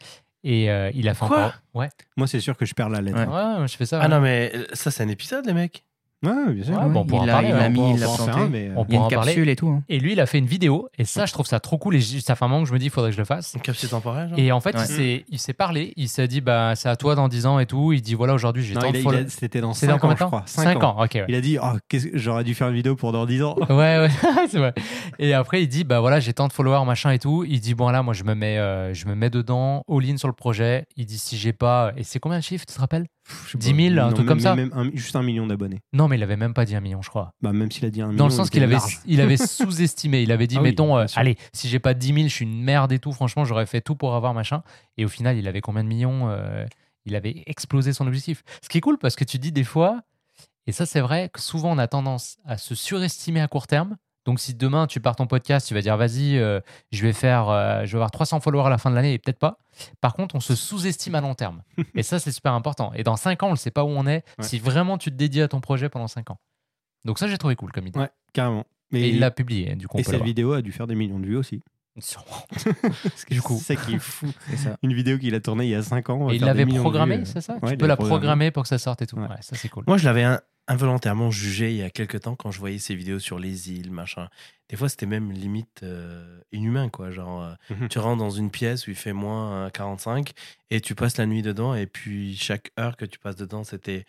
Speaker 2: Et euh, il a fait
Speaker 4: Quoi?
Speaker 2: encore. Ouais,
Speaker 3: Moi, c'est sûr que je perds la lettre.
Speaker 1: Ouais.
Speaker 2: je fais ça.
Speaker 4: Ah
Speaker 2: ouais.
Speaker 4: non, mais euh, ça, c'est un épisode, les mecs.
Speaker 3: Ouais, bien sûr.
Speaker 2: Ouais, bon, on pourra
Speaker 1: il
Speaker 2: en
Speaker 1: l'a
Speaker 2: parler,
Speaker 1: il
Speaker 2: hein,
Speaker 3: On
Speaker 1: mis,
Speaker 3: on
Speaker 1: il
Speaker 3: en faire
Speaker 1: planté.
Speaker 3: un, mais, euh,
Speaker 2: On
Speaker 1: Il y a une
Speaker 2: en parler.
Speaker 1: capsule et tout. hein.
Speaker 2: Et lui, il a fait une vidéo. Et ça, je trouve ça trop cool. Et ça fait un moment que je me dis, il faudrait que je le fasse.
Speaker 4: Une capsule temporelle, genre
Speaker 2: Et en fait,
Speaker 1: Ouais.
Speaker 2: il s'est- parlé. Il s'est dit, bah, c'est à toi dans 10 ans et tout. Il dit, voilà, aujourd'hui, j'ai tant de
Speaker 3: a- a- C'était dans
Speaker 2: C'est
Speaker 3: 5
Speaker 2: dans combien
Speaker 3: ans,
Speaker 2: de
Speaker 3: je
Speaker 2: temps
Speaker 3: crois.
Speaker 2: 5 ans, ok. ouais.
Speaker 3: Il a dit oh, j'aurais dû faire une vidéo pour dans 10 ans.
Speaker 2: Ouais, ouais, c'est vrai. Et après, il dit, bah voilà, j'ai tant de followers, machin et tout. Il dit, bon, là, moi, je me mets, euh, je me mets dedans, all-in sur le projet. Il dit, si j'ai pas. Et c'est combien de chiffres, tu te rappelles? 10
Speaker 3: pas.
Speaker 2: 000, un
Speaker 3: Non,
Speaker 2: truc
Speaker 3: même-
Speaker 2: comme ça
Speaker 3: même un- Juste un million d'abonnés.
Speaker 2: Non, mais il avait même pas dit un million, je crois.
Speaker 3: Bah, même s'il a dit un million.
Speaker 2: Dans le sens
Speaker 3: il
Speaker 2: qu'il avait, il avait sous-estimé. Il avait dit,
Speaker 3: Ah oui,
Speaker 2: mettons, euh, allez, si j'ai pas 10 000, je suis une merde et tout. Franchement, j'aurais fait tout pour avoir machin. Et au final, il avait combien de millions euh, Il avait explosé son objectif. Ce qui est cool parce que tu dis des fois, et ça c'est vrai, que souvent on a tendance à se surestimer à court terme. Donc si demain tu pars ton podcast, tu vas dire vas-y, euh, je vais faire, euh, je vais avoir 300 followers à la fin de l'année et peut-être pas. Par contre, on se sous-estime à long terme. et ça c'est super important. Et dans 5 ans, on ne sait pas où on est
Speaker 3: Ouais.
Speaker 2: si vraiment tu te dédies à ton projet pendant 5 ans. Donc ça j'ai trouvé cool comme idée.
Speaker 3: Ouais, carrément. Mais
Speaker 2: Et il l'a publié, du coup. on
Speaker 3: et
Speaker 2: peut
Speaker 3: cette vidéo a dû faire des millions de vues aussi. Du
Speaker 2: coup.
Speaker 3: C'est ça qui est fou.
Speaker 1: C'est ça.
Speaker 3: Une vidéo qu'il a tournée il y a 5 ans.
Speaker 2: Et il l'avait
Speaker 3: millions de
Speaker 2: programmé,
Speaker 3: vues.
Speaker 2: c'est ça
Speaker 3: Ouais,
Speaker 2: Tu
Speaker 3: il
Speaker 2: peux
Speaker 3: l'a
Speaker 2: programmer pour que ça sorte et tout.
Speaker 3: Ouais.
Speaker 2: Ouais, ça c'est cool.
Speaker 4: Moi, je l'avais in- involontairement jugé il y a quelques temps quand je voyais ces vidéos sur les îles, machin. Des fois, c'était même limite euh, inhumain, quoi. Genre, euh,
Speaker 3: Mhm.
Speaker 4: tu rentres dans une pièce où il fait moins euh, 45 et tu passes la nuit dedans. Et puis, chaque heure que tu passes dedans, c'était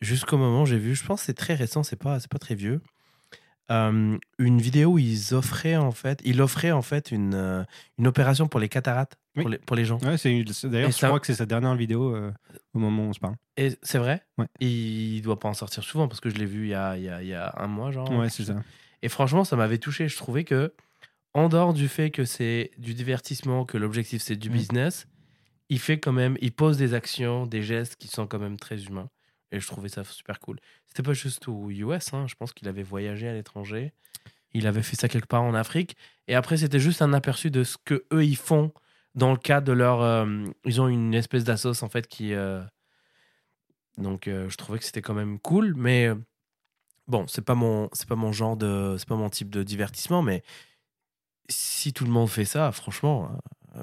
Speaker 4: jusqu'au moment où j'ai vu, je pense que c'est très récent, c'est pas, c'est pas très vieux. Euh, une vidéo où ils offraient en fait, il offrait en fait une, euh, une opération pour les cataractes
Speaker 3: Oui.
Speaker 4: pour, les, pour les gens.
Speaker 3: Ouais, c'est d'ailleurs,
Speaker 4: Et
Speaker 3: je
Speaker 4: ça-
Speaker 3: crois que c'est sa dernière vidéo euh, au moment où on se parle.
Speaker 4: Et c'est vrai?
Speaker 3: Ouais.
Speaker 4: Il doit pas en sortir souvent parce que je l'ai vu il y a, il y a, il y a un mois, genre.
Speaker 3: Ouais, c'est ça.
Speaker 4: Et franchement, ça m'avait touché. Je trouvais que, en dehors du fait que c'est du divertissement, que l'objectif c'est du business, il fait quand même, il pose des actions, des gestes qui sont quand même très humains. Et je trouvais ça super cool. C'était pas juste aux US, hein. je pense qu'il avait voyagé à l'étranger. Il avait fait ça quelque part en Afrique. Et après, c'était juste un aperçu de ce que eux ils font dans le cadre de leur. euh, ils ont une espèce d'assos en fait qui. euh, donc, euh, je trouvais que c'était quand même cool, mais bon, c'est pas mon, c'est pas mon genre de, c'est pas mon type de divertissement, mais si tout le monde fait ça, franchement,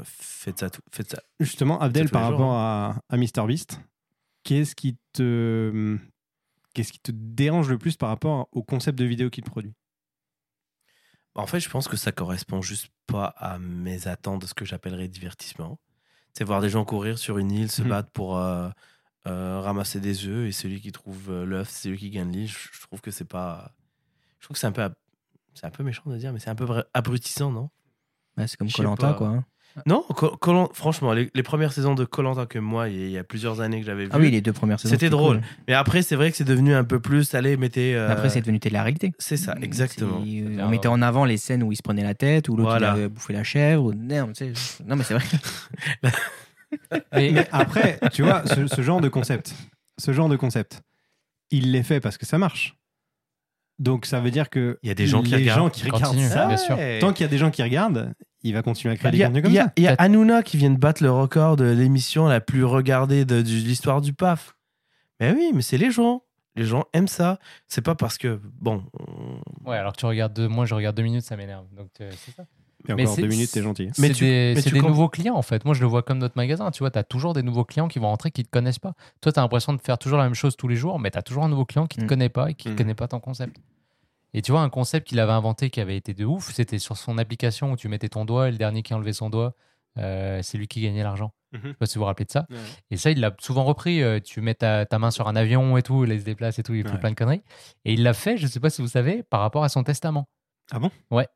Speaker 4: faites ça, tout- faites ça.
Speaker 3: Justement, Abdel, par rapport à, à MrBeast, qu'est-ce qui te qu'est-ce qui te dérange le plus par rapport au concept de vidéo qu'il produit?
Speaker 4: En fait, je pense que ça correspond juste pas à mes attentes de ce que j'appellerais divertissement. C'est voir des gens courir sur une île, se
Speaker 3: Mhm.
Speaker 4: battre pour euh, euh, ramasser des œufs, et celui qui trouve euh, l'œuf, c'est celui qui gagne l'île. Je je trouve que c'est pas. Je trouve que c'est un peu, ab- c'est un peu méchant de dire, mais c'est un peu abrutissant, non?
Speaker 1: C'est comme Colanta, quoi. hein.
Speaker 4: Non, Koh- franchement, les, les premières saisons de Colanta que moi, il y a- il y a plusieurs années que j'avais vu.
Speaker 1: Ah oui, les deux premières saisons.
Speaker 4: C'était drôle.
Speaker 1: cool.
Speaker 4: Mais après, c'est vrai que c'est devenu un peu plus. Allez, mettez. euh,
Speaker 1: Après, c'est devenu télé-réalité.
Speaker 4: C'est ça, exactement.
Speaker 1: Euh, On mettait en avant les scènes où il se prenait la tête, où l'autre
Speaker 4: Voilà.
Speaker 1: il avait bouffé la chèvre. Ou... Non, mais c'est vrai.
Speaker 2: Mais-
Speaker 3: Mais après, tu vois, ce, ce genre de concept, ce genre de concept, il les fait parce que ça marche. Donc ça veut dire que
Speaker 4: Il y a des gens qui
Speaker 3: les
Speaker 4: regardent.
Speaker 3: gens qui regardent
Speaker 2: Continue.
Speaker 3: ça,
Speaker 2: bien sûr.
Speaker 3: Tant qu'il y a des gens qui regardent, il va continuer à créer
Speaker 4: Il
Speaker 3: des contenus comme
Speaker 4: il y a-
Speaker 3: ça.
Speaker 4: il y a Hanouna qui vient de battre le record de l'émission la plus regardée de, de l'histoire du PAF. Mais oui, mais c'est les gens. Les gens aiment ça. C'est pas parce que, bon, on-
Speaker 2: Ouais, alors que tu regardes deux, moi je regarde deux minutes, ça m'énerve. Donc euh, c'est ça.
Speaker 3: Et
Speaker 2: Mais
Speaker 3: encore
Speaker 2: c'est-
Speaker 3: deux minutes, t'es gentil.
Speaker 2: C'est
Speaker 4: Mais tu-
Speaker 2: des,
Speaker 4: mais tu
Speaker 2: nouveaux clients en fait. Moi je le vois comme notre magasin. Tu vois, tu as toujours des nouveaux clients qui vont rentrer qui te connaissent pas. Toi, tu as l'impression de faire toujours la même chose tous les jours, mais tu as toujours un nouveau client qui te
Speaker 1: Mm.
Speaker 2: connaît pas et qui ne
Speaker 3: Mm.
Speaker 2: connaît pas ton concept. Et tu vois, un concept qu'il avait inventé qui avait été de ouf, c'était sur son application où tu mettais ton doigt et le dernier qui enlevait son doigt, euh, c'est lui qui gagnait l'argent.
Speaker 3: Mhm.
Speaker 2: Je sais pas si vous vous rappelez de ça.
Speaker 3: Ouais.
Speaker 2: Et ça, il l'a souvent repris. euh, tu mets ta, ta main sur un avion et tout, il se déplace et tout, il fait
Speaker 3: Ouais.
Speaker 2: plein de conneries. Et il l'a fait, je sais pas si vous savez, par rapport à son testament.
Speaker 3: Ah bon?
Speaker 2: Ouais.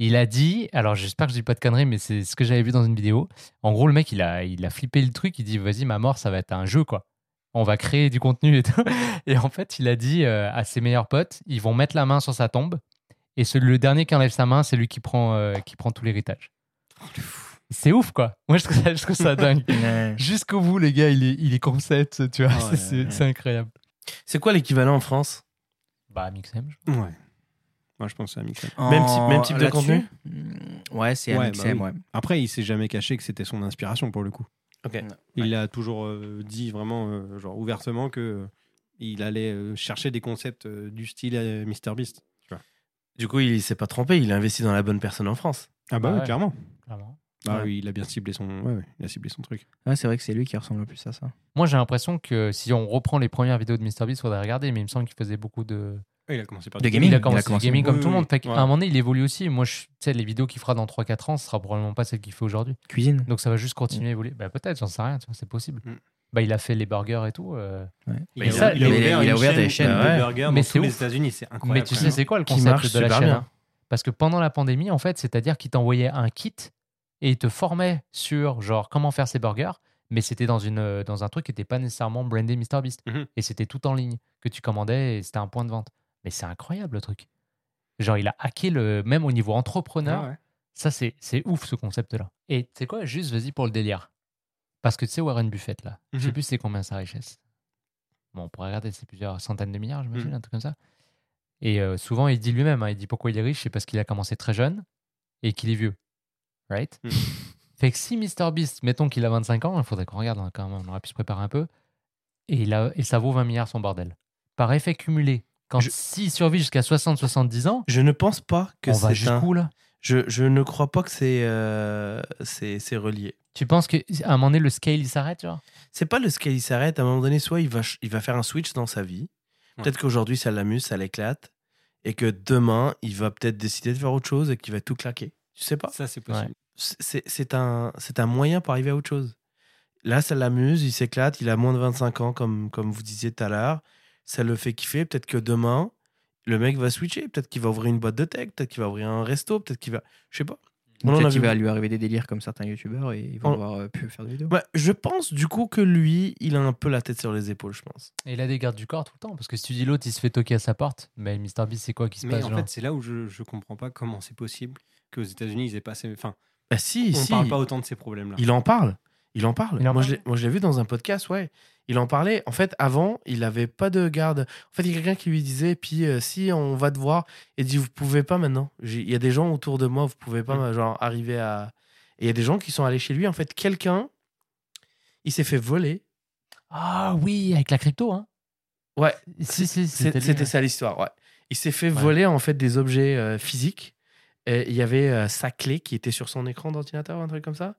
Speaker 2: Il a dit, alors j'espère que je dis pas de conneries, mais c'est ce que j'avais vu dans une vidéo. En gros, le mec, il a, il a flippé le truc. Il dit, vas-y, ma mort, ça va être un jeu, quoi. On va créer du contenu et tout. Et en fait, il a dit euh, à ses meilleurs potes, ils vont mettre la main sur sa tombe. Et le dernier qui enlève sa main, c'est lui qui prend, euh, qui prend tout l'héritage. C'est ouf, quoi. Moi, je trouve ça, je trouve ça dingue. Jusqu'au bout, les gars, il est, il est concept, tu vois. C'est
Speaker 1: ouais.
Speaker 2: incroyable.
Speaker 4: C'est quoi l'équivalent en France?
Speaker 2: Bah, Mixem,
Speaker 3: Ouais. Moi, je pense que c'est un mixem.
Speaker 4: Même type- même type de contenu
Speaker 1: Mm, Ouais, c'est
Speaker 3: Ouais,
Speaker 1: un
Speaker 3: bah oui.
Speaker 1: ouais.
Speaker 3: Après, il s'est jamais caché que c'était son inspiration pour le coup.
Speaker 4: Ok.
Speaker 3: Il a toujours euh, dit vraiment, euh, genre ouvertement, que euh, il allait euh, chercher des concepts euh, du style euh, MrBeast.
Speaker 4: Du coup, il s'est pas trompé, il a investi dans la bonne personne en France.
Speaker 3: Ah bah
Speaker 2: Bah
Speaker 3: oui,
Speaker 2: ouais.
Speaker 3: clairement.
Speaker 2: clairement.
Speaker 3: Bah
Speaker 1: Ouais.
Speaker 3: oui, il a bien ciblé son, ouais, ouais, il a ciblé son truc.
Speaker 1: Ouais, c'est vrai que c'est lui qui ressemble le plus à ça.
Speaker 2: Moi, j'ai l'impression que si on reprend les premières vidéos de MrBeast, il faudrait regarder, mais il me semble qu'il faisait beaucoup de.
Speaker 3: Ouais, il a commencé par
Speaker 1: De
Speaker 3: du
Speaker 1: gaming.
Speaker 2: il a
Speaker 1: il a
Speaker 2: commencé
Speaker 1: commencé-
Speaker 2: du gaming comme
Speaker 3: Oui,
Speaker 2: tout le
Speaker 3: oui,
Speaker 2: monde.
Speaker 3: Ouais.
Speaker 2: un moment donné, il évolue aussi. Moi, je- tu sais, les vidéos qu'il fera dans 3-4 ans, ce sera probablement pas celles qu'il fait aujourd'hui.
Speaker 1: Cuisine.
Speaker 2: Donc ça va juste continuer à évoluer. Bah, peut-être, j'en sais rien, c'est possible.
Speaker 3: Mm.
Speaker 2: Bah, il a fait les burgers et tout. euh.
Speaker 3: Il, a,
Speaker 2: ça,
Speaker 3: il a ouvert,
Speaker 1: il a des
Speaker 3: chaîne
Speaker 1: chaînes
Speaker 3: de
Speaker 4: ouais.
Speaker 3: burgers
Speaker 2: Mais
Speaker 3: dans
Speaker 2: c'est
Speaker 3: tous les
Speaker 2: ouf.
Speaker 3: États-Unis, c'est
Speaker 2: Mais tu sais, c'est quoi le concept de la chaîne hein? Parce que pendant la pandémie, en fait, c'est-à-dire qu'il t'envoyait un kit et il te formait sur genre comment faire ses burgers, mais c'était dans, une, euh, dans un truc qui n'était pas nécessairement brandé MrBeast.
Speaker 3: Mhm.
Speaker 2: Et c'était tout en ligne que tu commandais et c'était un point de vente. Mais c'est incroyable le truc. Genre, il a hacké le. Même au niveau entrepreneur,
Speaker 3: Ah ouais.
Speaker 2: ça, c'est c'est ouf ce concept-là. Et tu sais quoi, juste vas-y pour le délire. Parce que tu sais, Warren Buffett, là, je sais
Speaker 3: Mhm.
Speaker 2: plus c'est combien sa richesse. Bon, on pourrait regarder, c'est plusieurs centaines de milliards, j'imagine,
Speaker 3: Mhm.
Speaker 2: un truc comme ça. Et euh, souvent, il dit lui-même, hein, il dit pourquoi il est riche, c'est parce qu'il a commencé très jeune et qu'il est vieux. Right?
Speaker 3: Mhm.
Speaker 2: Fait que si MrBeast, mettons qu'il a 25 ans, il faudrait qu'on regarde hein, quand même, on aurait pu se préparer un peu, et, il a, et ça vaut 20 milliards son bordel. Par effet cumulé, quand
Speaker 4: Je-
Speaker 2: s'il survit jusqu'à 60-70 ans,
Speaker 4: Je ne pense pas que
Speaker 2: on va
Speaker 4: un...
Speaker 2: jusqu'où là?
Speaker 4: Je, je ne crois pas que c'est euh, c'est c'est relié.
Speaker 2: Tu penses qu'à un moment donné, le scale, il s'arrête, tu vois
Speaker 4: C'est pas le scale, il s'arrête. À un moment donné, soit il va, il va faire un switch dans sa vie.
Speaker 3: Ouais.
Speaker 4: Peut-être qu'aujourd'hui, ça l'amuse, ça l'éclate. Et que demain, il va peut-être décider de faire autre chose et qu'il va tout claquer. Tu sais pas?
Speaker 3: Ça, c'est possible.
Speaker 4: C'est c'est un, c'est un moyen pour arriver à autre chose. Là, ça l'amuse, il s'éclate, il a moins de 25 ans, comme, comme vous disiez tout à l'heure. Ça le fait kiffer. Peut-être que demain, le mec va switcher. Peut-être qu'il va ouvrir une boîte de tech. Peut-être qu'il va ouvrir un resto. Peut-être qu'il va. Je sais pas. On
Speaker 1: Peut-être qu'il
Speaker 4: vu-
Speaker 1: va lui arriver des délires comme certains youtubeurs et ils vont
Speaker 4: On-
Speaker 1: avoir euh, pu faire des vidéos.
Speaker 4: Ouais, je pense du coup que lui, il a un peu la tête sur les épaules, je pense.
Speaker 2: Et il a des gardes du corps tout le temps, parce que si tu dis l'autre, il se fait toquer à sa porte, mais MrBeast, c'est quoi qui se
Speaker 3: Mais
Speaker 2: passe
Speaker 3: en
Speaker 2: genre
Speaker 3: fait, c'est là où je, je comprends pas comment c'est possible qu'aux États-Unis, ils aient passé. Enfin,
Speaker 4: Bah si,
Speaker 3: on
Speaker 4: si.
Speaker 3: parle pas autant de ces problèmes-là.
Speaker 4: Il en parle. Il en parle.
Speaker 2: Il en
Speaker 4: moi, je
Speaker 2: parle
Speaker 4: l'ai- moi, je l'ai vu dans un podcast, ouais. Il en parlait. En fait, avant, il avait pas de garde. En fait, il y a quelqu'un qui lui disait, puis euh, si on va te voir, il dit, vous pouvez pas maintenant. Il y a des gens autour de moi, vous pouvez pas,
Speaker 3: Mm.
Speaker 4: genre, arriver à. Et il y a des gens qui sont allés chez lui. En fait, quelqu'un, il s'est fait voler.
Speaker 2: Ah oui, avec la crypto, hein
Speaker 4: Ouais,
Speaker 2: c'était
Speaker 4: ça l'histoire, ouais. Il s'est fait
Speaker 2: Ouais.
Speaker 4: voler en fait des objets euh, physiques. Et il y avait euh, sa clé qui était sur son écran d'ordinateur, un truc comme ça.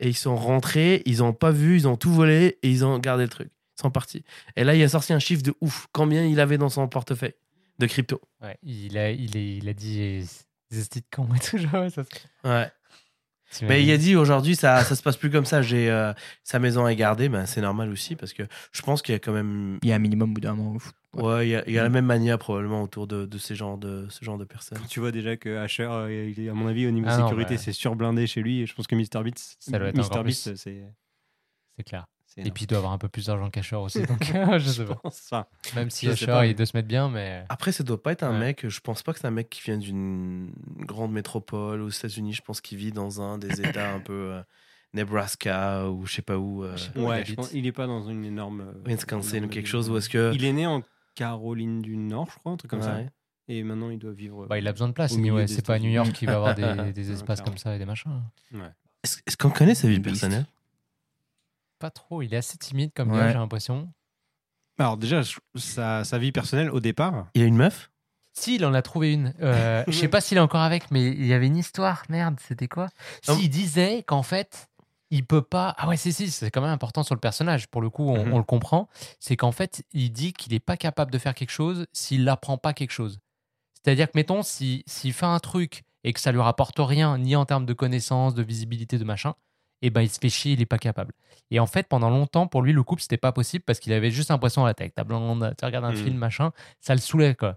Speaker 4: Et ils sont rentrés, ils ont pas vu, ils ont tout volé et ils ont gardé le truc. Ils sont partis. Et là, il a sorti un chiffre de ouf. Combien il avait dans son portefeuille de crypto
Speaker 2: Ouais, il, a, il, est- il a dit des con et tout, genre, ouais, ça se-
Speaker 4: Ouais.
Speaker 2: t'imagines
Speaker 4: Mais il a dit aujourd'hui, ça, ça se passe plus comme ça. J'ai euh, sa maison est gardée. Ben, c'est normal aussi parce que je pense qu'il y a quand même.
Speaker 1: Il y a un minimum au bout d'un moment. Ouais.
Speaker 4: Ouais, il y a, il y a la même mania probablement autour de, de ces genres de, ce genre de personnes.
Speaker 3: Quand tu vois déjà que Asher, euh, il est, à mon avis, au niveau
Speaker 2: Ah
Speaker 3: sécurité,
Speaker 2: bah.
Speaker 3: c'est surblindé chez lui. Et je pense que MrBeast,
Speaker 2: Ça doit être encore
Speaker 3: MrBeast,
Speaker 2: plus.
Speaker 3: c'est.
Speaker 2: C'est clair. Et puis il doit avoir un peu plus d'argent qu'Asher aussi, donc je sais pas.
Speaker 3: pense, enfin,
Speaker 2: Même si Asher,
Speaker 3: pas, mais-
Speaker 2: il doit se mettre bien, mais.
Speaker 4: Après, ça doit pas être un
Speaker 2: Ouais.
Speaker 4: mec. Je pense pas que c'est un mec qui vient d'une grande métropole aux États-Unis. Je pense qu'il vit dans un des États un peu euh, Nebraska ou je sais pas où, euh,
Speaker 2: Je sais pas. où il
Speaker 3: ouais,
Speaker 2: habite.
Speaker 3: je pense- il est pas dans une énorme. euh,
Speaker 4: Wisconsin ou quelque chose. Ou est-ce que
Speaker 3: Il est né en Caroline du Nord, je crois, un truc comme ça.
Speaker 4: Ouais.
Speaker 3: Et maintenant, il doit vivre.
Speaker 2: Bah, il a besoin de place,
Speaker 3: des
Speaker 2: C'est pas à New. York qu'il va avoir des, des
Speaker 3: Ouais,
Speaker 2: espaces comme ça et des machins.
Speaker 4: Est-ce qu'on connaît sa vie personnelle?
Speaker 2: Pas trop, il est assez timide comme
Speaker 1: Ouais.
Speaker 2: gars, j'ai l'impression.
Speaker 3: Alors, déjà, sa, sa vie personnelle, au départ,
Speaker 4: Il a une meuf?
Speaker 2: Si, il en a trouvé une. Euh, je sais pas s'il est encore avec, mais il y avait une histoire. Merde, c'était quoi?
Speaker 4: Non.
Speaker 2: S'il disait qu'en fait, il peut pas. Ah ouais, si, si, c'est quand même important sur le personnage. Pour le coup, on,
Speaker 3: Mhm.
Speaker 2: on le comprend. C'est qu'en fait, il dit qu'il n'est pas capable de faire quelque chose s'il n'apprend pas quelque chose. C'est-à-dire que, mettons, si- s'il fait un truc et que ça lui rapporte rien, ni en termes de connaissances, de visibilité, de machin, et ben il se fait chier, il n'est pas capable. Et en fait, pendant longtemps, pour lui, le couple, c'était pas possible parce qu'il avait juste l'impression, la tech, ta blonde, tu regardes un
Speaker 3: Mhm.
Speaker 2: film, machin, ça le saoulait, quoi.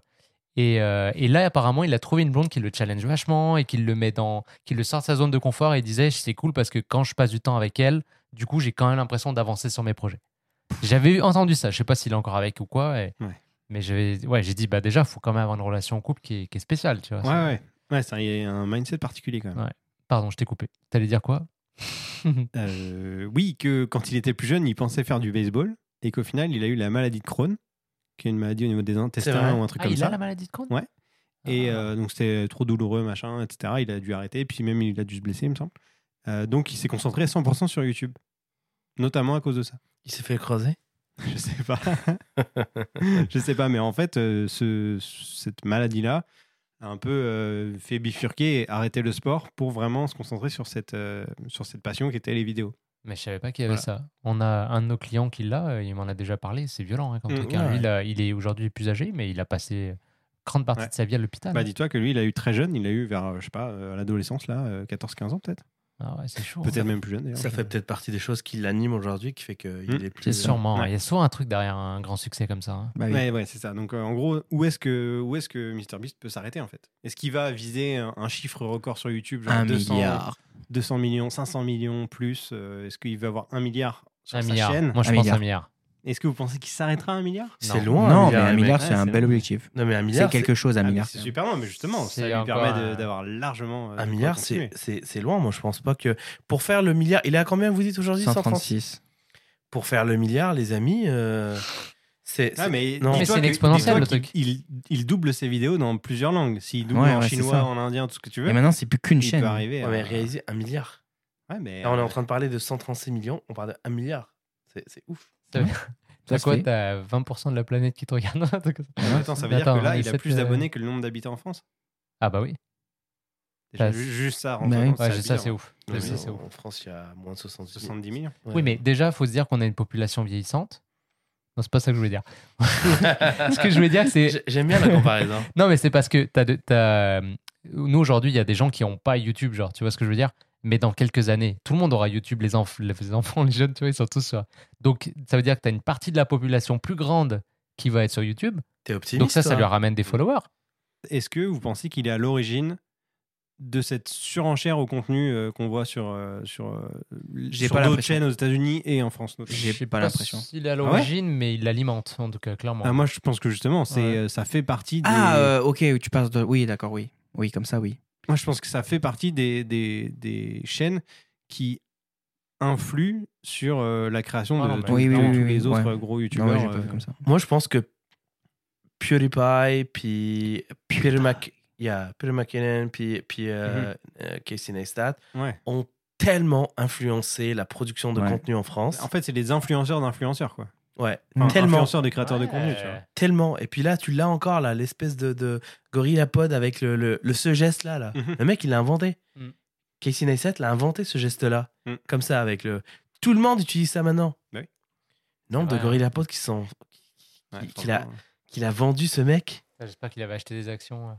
Speaker 2: Et, euh, et là, apparemment, il a trouvé une blonde qui le challenge vachement et qui le met dans, qui le sort de sa zone de confort et il disait c'est cool parce que quand je passe du temps avec elle, du coup, j'ai quand même l'impression d'avancer sur mes projets. J'avais entendu ça, je sais pas s'il est encore avec ou quoi, et-
Speaker 3: Ouais.
Speaker 2: mais ouais, j'ai dit bah déjà, faut quand même avoir une relation en couple qui est, qui est spéciale, tu vois.
Speaker 3: ouais, ouais. Ouais, il y a un mindset particulier quand même.
Speaker 2: Ouais. Pardon, je t'ai coupé. T'allais dire quoi?
Speaker 3: Euh, oui, que quand il était plus jeune, il pensait faire du baseball et qu'au final, il a eu la maladie de Crohn, qui est une maladie au niveau des intestins ou un truc
Speaker 2: Ah,
Speaker 3: comme
Speaker 2: il
Speaker 3: ça.
Speaker 2: a la maladie de Crohn?
Speaker 3: Ouais. Et
Speaker 2: Ah.
Speaker 3: euh, donc c'était trop douloureux, machin, etc. Il a dû arrêter, puis même il a dû se blesser, il me semble. Euh, donc il s'est concentré 100% sur YouTube, notamment à cause de ça.
Speaker 4: Il s'est fait creuser
Speaker 3: Je sais pas. je sais pas, mais en fait, euh, ce- cette maladie-là a un peu fait bifurquer et arrêter le sport pour vraiment se concentrer sur cette, sur cette passion qui était les vidéos.
Speaker 2: Mais je savais pas qu'il y avait
Speaker 3: Voilà.
Speaker 2: ça. On a un de nos clients qui l'a, euh, il m'en a déjà parlé, c'est violent hein, comme
Speaker 3: Mm,
Speaker 2: truc. hein.
Speaker 4: ouais.
Speaker 2: Lui, il, est aujourd'hui plus âgé, mais il a passé grande partie
Speaker 3: Ouais.
Speaker 2: de sa vie à l'hôpital.
Speaker 3: Bah, dis-toi que lui, il a eu très jeune, il a eu vers, euh, je sais pas, euh, à l'adolescence, là, euh, 14-15 ans peut-être.
Speaker 2: Ah ouais, c'est chaud.
Speaker 3: Peut-être même plus jeune d'ailleurs.
Speaker 4: Ça fait peut-être partie des choses qui l'animent aujourd'hui, qui fait qu'il
Speaker 3: Hmm.
Speaker 4: est plus.
Speaker 2: C'est sûrement.
Speaker 3: Ouais.
Speaker 2: Il y a souvent un truc derrière un grand succès comme ça. hein.
Speaker 1: Bah oui.
Speaker 3: Ouais, ouais, c'est ça. Donc, euh, en gros, où est-ce que, où est-ce que MrBeast peut s'arrêter en fait? Est-ce qu'il va viser un, un chiffre record sur YouTube, genre
Speaker 1: Un
Speaker 3: 200,
Speaker 1: milliard.
Speaker 3: 200 millions, 500 millions plus euh, Est-ce qu'il va avoir un milliard sur
Speaker 2: Un
Speaker 3: sa
Speaker 2: milliard.
Speaker 3: chaîne?
Speaker 2: Moi, je
Speaker 1: Un
Speaker 2: pense
Speaker 1: milliard.
Speaker 2: un milliard.
Speaker 3: Est-ce que vous pensez qu'il s'arrêtera à un milliard?
Speaker 4: C'est loin.
Speaker 1: non,
Speaker 4: un
Speaker 1: mais un milliard, c'est un bel
Speaker 3: c'est-
Speaker 1: objectif.
Speaker 4: Non, mais un
Speaker 1: C'est
Speaker 4: milliard.
Speaker 1: quelque chose, un
Speaker 3: Ah,
Speaker 1: milliard.
Speaker 3: C'est super loin, mais justement, ça
Speaker 2: C'est
Speaker 3: lui permet
Speaker 2: euh,
Speaker 3: d'avoir largement. euh, de
Speaker 4: Un milliard, c'est c'est- c'est loin. Moi, je pense pas que. Pour faire le milliard. Il est à combien, vous dites aujourd'hui
Speaker 1: 136.
Speaker 4: Pour faire le milliard, les amis, euh, c'est.
Speaker 3: Ah,
Speaker 4: c'est-
Speaker 3: mais
Speaker 4: Non.
Speaker 2: Mais c'est
Speaker 3: dis-toi
Speaker 2: le
Speaker 3: qu'il- Il, il double ses vidéos dans plusieurs langues. S'il double
Speaker 1: Ouais,
Speaker 3: en
Speaker 1: ouais, c'est
Speaker 3: chinois, en indien, tout ce que tu veux,
Speaker 1: Et maintenant, c'est plus qu'une
Speaker 3: il
Speaker 1: chaîne.
Speaker 3: peut arriver.
Speaker 4: Ouais, mais
Speaker 3: à-
Speaker 4: réaliser un milliard.
Speaker 3: Ouais, mais,
Speaker 4: Là, on est
Speaker 3: euh,
Speaker 4: en train de parler de 136 millions, on parle de 1 milliard. C'est c'est ouf.
Speaker 2: T'as quoi. T'as 20% de la planète qui te regarde truc comme ça.
Speaker 3: Attends, veut
Speaker 2: Attends,
Speaker 3: dire que là, il a plus d'abonnés que le nombre d'habitants en France.
Speaker 2: Ah bah oui.
Speaker 3: Déjà, juste ça,
Speaker 1: Bah
Speaker 3: compte,
Speaker 2: Ouais, ça, c'est
Speaker 3: hein.
Speaker 2: ouf.
Speaker 4: Non,
Speaker 2: Ça,
Speaker 4: en,
Speaker 2: ouf.
Speaker 4: en France, il y a moins de 70 millions.
Speaker 3: 70 millions.
Speaker 2: Oui, mais déjà, il faut se dire qu'on a une population vieillissante. Non, c'est pas ça que je voulais dire. Ce que je voulais dire, c'est.
Speaker 4: J'ai- J'aime bien la comparaison.
Speaker 2: Non, mais c'est parce que t'as de- t'as, euh, nous, aujourd'hui, il y a des gens qui n'ont pas YouTube, genre, tu vois ce que je veux dire? Mais dans quelques années, tout le monde aura YouTube, les, enf- les enfants, les jeunes, tu vois, ils sont tous sur. Donc, ça veut dire que tu as une partie de la population plus grande qui va être sur YouTube.
Speaker 4: T'es optimiste
Speaker 2: Donc, ça, ça lui ramène des followers.
Speaker 3: Est-ce que vous pensez qu'il est à l'origine de cette surenchère au contenu euh, qu'on voit sur, euh, sur, euh, sur
Speaker 1: pas
Speaker 3: d'autres chaînes aux États-Unis et en France notamment?
Speaker 1: J'ai
Speaker 2: Je sais
Speaker 1: pas l'impression.
Speaker 2: s'il est à
Speaker 3: ouais?
Speaker 2: l'origine, mais il l'alimente, en tout cas, clairement.
Speaker 3: Ah, Moi, je pense que justement, c'est,
Speaker 2: Ouais.
Speaker 3: ça fait partie des.
Speaker 1: Ah, euh, ok, tu passes de. Oui, d'accord, oui. Oui, comme ça, oui.
Speaker 3: Moi, je pense que ça fait partie des, des, des chaînes qui influent sur euh, la création
Speaker 2: Ah
Speaker 3: de, tous-
Speaker 1: Oui, oui,
Speaker 3: tous
Speaker 1: oui,
Speaker 3: les autres
Speaker 1: ouais.
Speaker 3: gros
Speaker 1: Non,
Speaker 3: youtubeurs.
Speaker 1: ouais, j'ai pas
Speaker 3: euh,
Speaker 1: comme ça.
Speaker 4: Moi, je pense que PewDiePie, puis Peter, Mac... yeah, Peter McKinnon, puis, puis euh, euh, Casey Neistat
Speaker 3: ouais.
Speaker 4: ont tellement influencé la production de
Speaker 1: Ouais.
Speaker 4: contenu en France.
Speaker 3: En fait, c'est des influenceurs d'influenceurs, quoi.
Speaker 4: Ouais,
Speaker 3: Enfin,
Speaker 4: tellement.
Speaker 3: Des créateurs de contenu, tu vois.
Speaker 4: Tellement. Et puis là, tu l'as encore, là, l'espèce de, de gorilla pod avec le, le, le- ce geste-là. Là.
Speaker 3: Mhm.
Speaker 4: Le mec, il l'a inventé.
Speaker 2: Mm.
Speaker 4: Casey Neistat l'a inventé, ce geste-là.
Speaker 3: Mm.
Speaker 4: Comme ça, avec le. Tout le monde utilise ça maintenant.
Speaker 3: Oui.
Speaker 4: Nombre de
Speaker 2: vrai,
Speaker 4: gorilla pod qui sont.
Speaker 3: Ouais,
Speaker 4: Qu'il- a- vendu, ce mec.
Speaker 2: J'espère qu'il avait acheté des actions.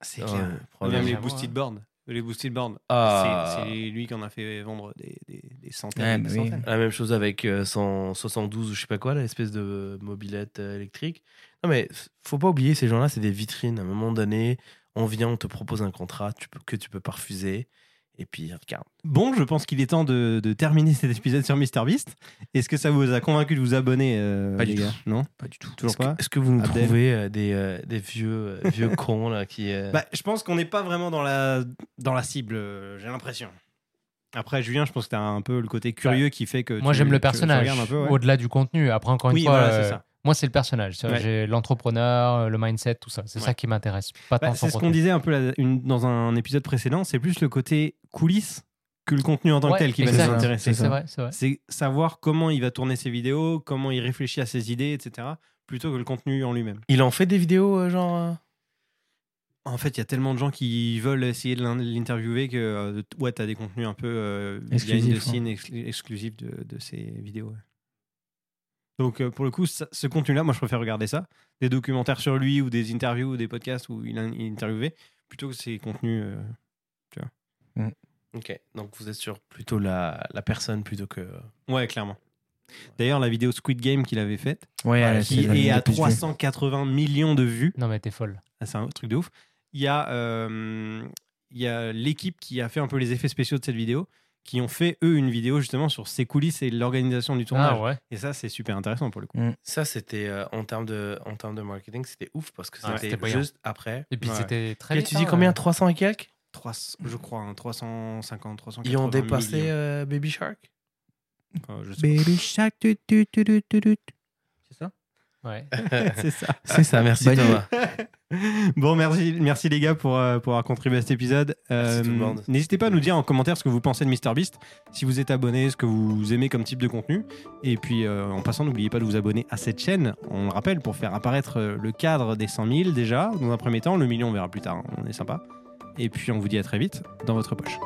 Speaker 3: C'est
Speaker 4: Ouais,
Speaker 3: clair. Même les boosted
Speaker 2: ouais.
Speaker 3: boards. Les boosted boards.
Speaker 4: Ah.
Speaker 3: C'est c'est lui qui en a fait vendre des, des, des centaines.
Speaker 1: Ouais,
Speaker 3: et des
Speaker 1: bah oui.
Speaker 3: centaines.
Speaker 4: La même chose avec euh, son 72 ou je sais pas quoi, l'espèce de mobilette euh, électrique. Non mais faut pas oublier, ces gens-là, c'est des vitrines. À un moment donné, on vient, on te propose un contrat tu peux, que tu peux pas refuser. Et puis, regarde.
Speaker 3: Bon, je pense qu'il est temps de, de terminer cet épisode sur MrBeast. Est-ce que ça vous a convaincu de vous abonner, euh,
Speaker 1: Pas
Speaker 3: les
Speaker 1: du
Speaker 3: gars Non
Speaker 1: Pas du tout.
Speaker 3: Toujours
Speaker 4: Est-ce que,
Speaker 3: pas
Speaker 4: est-ce que vous nous
Speaker 3: Abdel
Speaker 4: trouvez euh, des, euh, des vieux, euh, vieux cons là qui. euh,
Speaker 3: Bah, je pense qu'on n'est pas vraiment dans la, dans la cible, euh, j'ai l'impression. Après, Julien, je pense que tu as un peu le côté curieux qui fait que.
Speaker 2: Moi,
Speaker 3: tu-
Speaker 2: j'aime le personnage,
Speaker 3: ouais.
Speaker 2: au-delà du contenu. Après, encore une
Speaker 3: Oui,
Speaker 2: fois,
Speaker 3: voilà, c'est
Speaker 2: euh,
Speaker 3: ça.
Speaker 2: moi, c'est le personnage. C'est-
Speaker 3: Ouais.
Speaker 2: J'ai l'entrepreneur, le mindset, tout ça. C'est
Speaker 3: Ouais.
Speaker 2: ça qui m'intéresse. Pas
Speaker 3: Bah, c'est ce qu'on disait un peu là, une- dans un épisode précédent, c'est plus le côté coulisses que le contenu en tant
Speaker 2: Ouais,
Speaker 3: que tel qui va
Speaker 2: exact.
Speaker 3: nous intéresser.
Speaker 2: C'est vrai, c'est vrai.
Speaker 3: C'est savoir comment il va tourner ses vidéos, comment il réfléchit à ses idées, etc. Plutôt que le contenu en lui-même.
Speaker 4: Il en fait des vidéos, euh, genre.
Speaker 3: En fait, il y a tellement de gens qui veulent essayer de l'in- l'interviewer que euh, ouais, tu as des contenus un peu euh,
Speaker 1: Exclusifs,
Speaker 3: behind the scene, ex- exclusifs de, de ces vidéos. ouais. Donc, euh, pour le coup, ça- ce contenu-là, moi, je préfère regarder ça. Des documentaires sur lui ou des interviews ou des podcasts où il, a- il est interviewé, plutôt que ces contenus. euh,
Speaker 4: Ok, donc vous êtes sur plutôt la, la personne plutôt que.
Speaker 3: Ouais, clairement. D'ailleurs, la vidéo Squid Game qu'il avait faite,
Speaker 1: Ouais,
Speaker 3: qui
Speaker 1: c'est la
Speaker 3: est à
Speaker 1: plus vue.
Speaker 3: 380 millions de vues,
Speaker 2: Non, mais t'es folle.
Speaker 3: Ah, c'est un truc de ouf. Il y a, euh, il y a l'équipe qui a fait un peu les effets spéciaux de cette vidéo, qui ont fait eux une vidéo justement sur ses coulisses et l'organisation du tournage.
Speaker 2: Ah ouais.
Speaker 3: Et ça, c'est super intéressant pour le coup.
Speaker 4: Ça, c'était euh, en, termes de, en termes de marketing, c'était ouf parce que
Speaker 2: Ouais,
Speaker 4: c'était
Speaker 2: brillant.
Speaker 4: juste après.
Speaker 2: Et puis
Speaker 3: Ouais.
Speaker 2: c'était très
Speaker 4: Et
Speaker 2: vite.
Speaker 4: tu dis
Speaker 2: hein,
Speaker 4: combien?
Speaker 2: euh,
Speaker 4: 300 et quelques?
Speaker 3: 300, je crois, hein, 350, 380
Speaker 4: Ils ont dépassé euh, Baby Shark?
Speaker 3: Euh, je sais
Speaker 1: Baby Shark. tu, tu, tu, tu, tu, tu. C'est ça?
Speaker 2: Ouais.
Speaker 3: C'est ça.
Speaker 4: C'est ça, merci
Speaker 1: Bonne
Speaker 4: Thomas.
Speaker 3: Bon, merci, merci les gars pour, euh, pour avoir contribué à cet épisode.
Speaker 4: Merci tout le monde.
Speaker 3: N'hésitez pas à nous dire en commentaire ce que vous pensez de MrBeast, si vous êtes abonné, ce que vous aimez comme type de contenu. Et puis, euh, en passant, n'oubliez pas de vous abonner à cette chaîne. On le rappelle, pour faire apparaître euh, le cadre des 100 000 déjà, dans un premier temps. Le million, on verra plus tard. hein. On est sympa. Et puis, on vous dit à très vite dans votre poche.